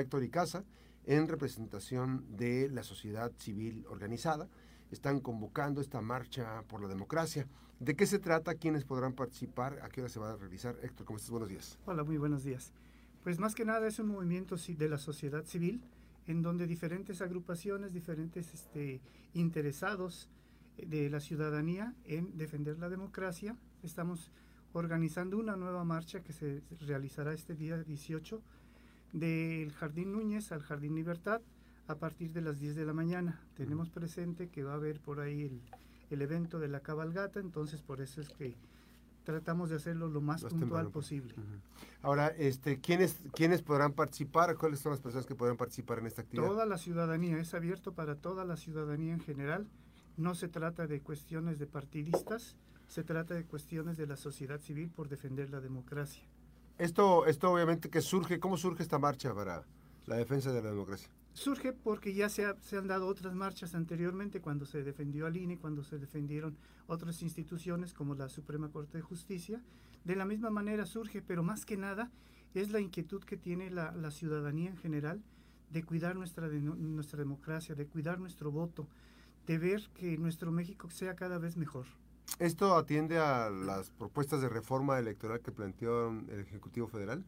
Héctor Icaza, en representación de la sociedad civil organizada. Están convocando esta marcha por la democracia. ¿De qué se trata? ¿Quiénes podrán participar? ¿A qué hora se va a realizar? Héctor, ¿cómo estás? Buenos días. Hola, muy buenos días. Pues más que nada es un movimiento de la sociedad civil en donde diferentes agrupaciones, diferentes este, interesados eh, de la ciudadanía en defender la democracia. Estamos organizando una nueva marcha que se realizará este día 18 del Jardín Núñez al Jardín Libertad a partir de las 10 de la mañana. Tenemos presente que va a haber por ahí el, el evento de la cabalgata, entonces por eso es que tratamos de hacerlo lo más puntual posible. Ahora, este, ¿quiénes, ¿quiénes podrán participar? ¿Cuáles son las personas que podrán participar en esta actividad? Toda la ciudadanía, es abierto para toda la ciudadanía en general. No se trata de cuestiones de partidistas, se trata de cuestiones de la sociedad civil por defender la democracia. Esto, esto obviamente que surge, ¿cómo surge esta marcha para la defensa de la democracia? Surge porque ya se, se, han dado otras marchas anteriormente, cuando se defendió al INE, cuando se defendieron otras instituciones como la Suprema Corte de Justicia. De la misma manera surge, pero más que nada es la inquietud que tiene la, la ciudadanía en general de cuidar nuestra, de, nuestra democracia, de cuidar nuestro voto, de ver que nuestro México sea cada vez mejor. ¿Esto atiende a las propuestas de reforma electoral que planteó el Ejecutivo Federal?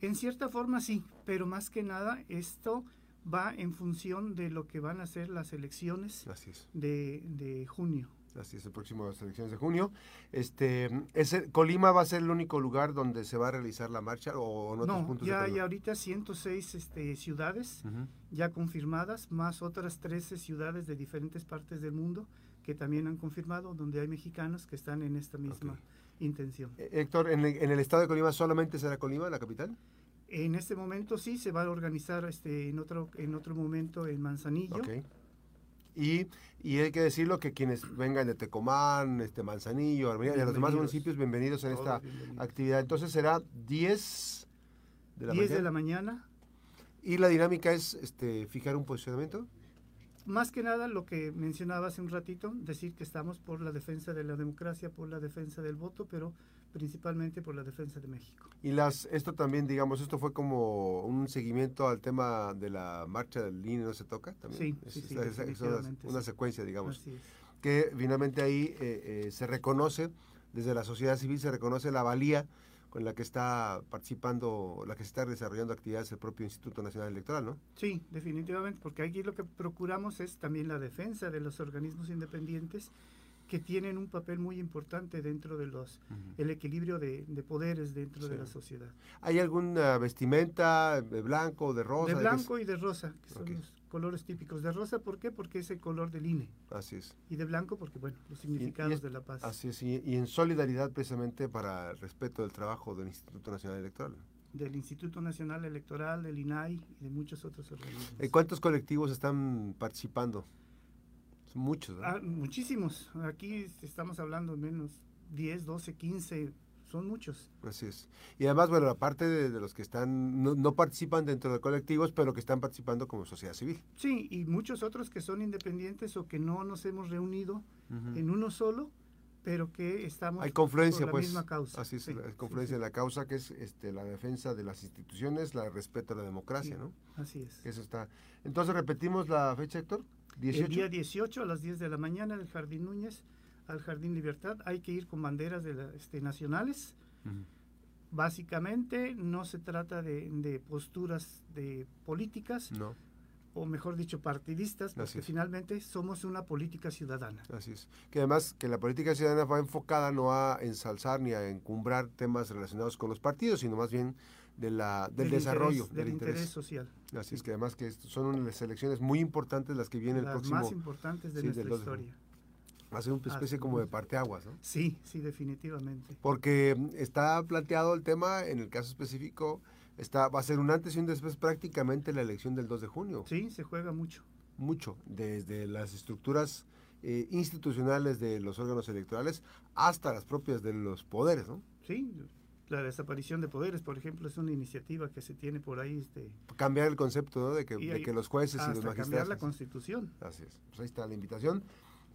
En cierta forma sí, pero más que nada esto va en función de lo que van a ser las elecciones de, de, junio. Así es, el próximo las elecciones de junio. Este, ¿ese, ¿Colima va a ser el único lugar donde se va a realizar la marcha o en otros no, puntos? ya hay ahorita 106 este, ciudades uh -huh. ya confirmadas, más otras 13 ciudades de diferentes partes del mundo que también han confirmado, donde hay mexicanos que están en esta misma okay. intención. Héctor, ¿en el, ¿en el, estado de Colima solamente será Colima, la capital? En este momento sí, se va a organizar este, en, otro, en otro momento en Manzanillo. Okay. Y, y, hay que decirlo que quienes vengan de Tecomán, este Manzanillo, Armenia, y a los demás municipios, bienvenidos en esta bienvenidos. actividad. Entonces será 10 de la 10 mañana. de la mañana. ¿Y la dinámica es este, fijar un posicionamiento? Más que nada lo que mencionaba hace un ratito, decir que estamos por la defensa de la democracia, por la defensa del voto, pero principalmente por la defensa de México. Y las esto también, digamos, esto fue como un seguimiento al tema de la marcha del INE, ¿no se toca? También? Sí, sí, es, sí, es, es una, una, secuencia, digamos, Así que finalmente ahí eh, eh, se reconoce, desde la sociedad civil se reconoce la valía con la que está participando, la que se está desarrollando actividades el propio Instituto Nacional Electoral, ¿no? Sí, definitivamente, porque aquí lo que procuramos es también la defensa de los organismos independientes que tienen un papel muy importante dentro de los uh -huh. el equilibrio de, de poderes dentro sí. de la sociedad. ¿Hay alguna vestimenta de blanco, de rosa? De blanco y de rosa, que son okay. los colores típicos. De rosa, ¿por qué? Porque es el color del INE. Así es. Y de blanco, porque, bueno, los significados y, y es, de la paz. Así es, y, y, en solidaridad precisamente para el respeto del trabajo del Instituto Nacional Electoral. Del Instituto Nacional Electoral, del INAI y de muchos otros organismos. ¿Cuántos colectivos están participando? Muchos, ah, muchísimos. Aquí estamos hablando menos 10, 12, 15 son muchos. Así es. Y además, bueno, aparte de, de los que están, no, no, participan dentro de colectivos, pero que están participando como sociedad civil. Sí, y muchos otros que son independientes o que no nos hemos reunido uh -huh. en uno solo, pero que estamos hay confluencia por la pues misma causa. así es sí, hay confluencia sí, sí. en la causa que es este la defensa de las instituciones la respeto a la democracia no así es eso está entonces repetimos la fecha Héctor 18 el día 18 a las 10 de la mañana en el Jardín Núñez al Jardín Libertad hay que ir con banderas de la, este, nacionales. Uh -huh. básicamente no se trata de, de posturas de políticas. No o mejor dicho, partidistas, porque finalmente somos una política ciudadana. Así es. Que además que la política ciudadana va enfocada no a ensalzar ni a encumbrar temas relacionados con los partidos, sino más bien de la, del, del desarrollo, interés, del, del interés. interés. social. Así sí. es que además que son unas elecciones muy importantes las que vienen las el próximo... más importantes de sí, nuestra historia. Va a ser una especie Así como de parteaguas, ¿no? Sí, sí, definitivamente. Porque está planteado el tema, en el caso específico, Está, va a ser un antes y un después prácticamente la elección del 2 de junio. Sí, se juega mucho. Mucho, desde las estructuras eh, institucionales de los órganos electorales hasta las propias de los poderes, ¿no? Sí, la desaparición de poderes, por ejemplo, es una iniciativa que se tiene por ahí. Este, cambiar el concepto, ¿no? De que, de que los jueces y los magistrados... cambiar la constitución. Así es, pues ahí está la invitación.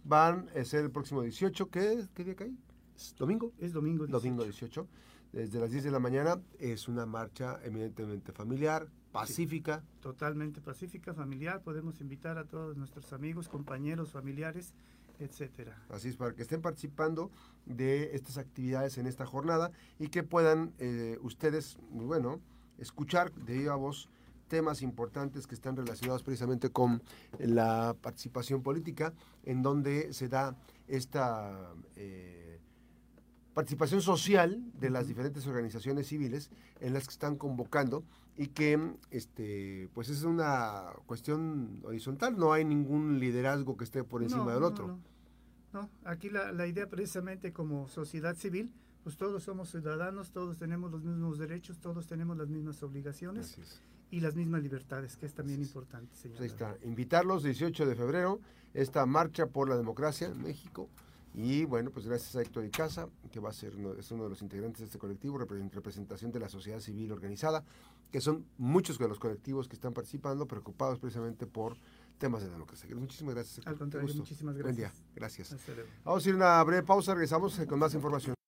Van a ser el próximo 18, ¿qué, qué día cae? ¿Es ¿Domingo? Es domingo 18. Domingo 18 desde las 10 de la mañana. Es una marcha eminentemente familiar, pacífica. totalmente pacífica, familiar. Podemos invitar a todos nuestros amigos, compañeros, familiares, etcétera. Así es, para que estén participando de estas actividades en esta jornada y que puedan eh, ustedes, bueno, escuchar de viva voz temas importantes que están relacionados precisamente con la participación política, en donde se da esta eh, participación social de las diferentes organizaciones civiles en las que están convocando y que este pues es una cuestión horizontal, no hay ningún liderazgo que esté por encima del otro. No, aquí la, la idea precisamente como sociedad civil, pues todos somos ciudadanos, todos tenemos los mismos derechos, todos tenemos las mismas obligaciones y las mismas libertades, que es también importante, señor. Pues ahí está, invitarlos 18 de febrero, esta marcha por la democracia en México. Y bueno, pues gracias a Héctor Casa, que va a ser uno, es uno de los integrantes de este colectivo, representación de la sociedad civil organizada, que son muchos de los colectivos que están participando, preocupados precisamente por temas de democracia. Muchísimas gracias. Al contrario, muchísimas gracias. Buen día, gracias. Vamos a ir a una breve pausa, regresamos con más información.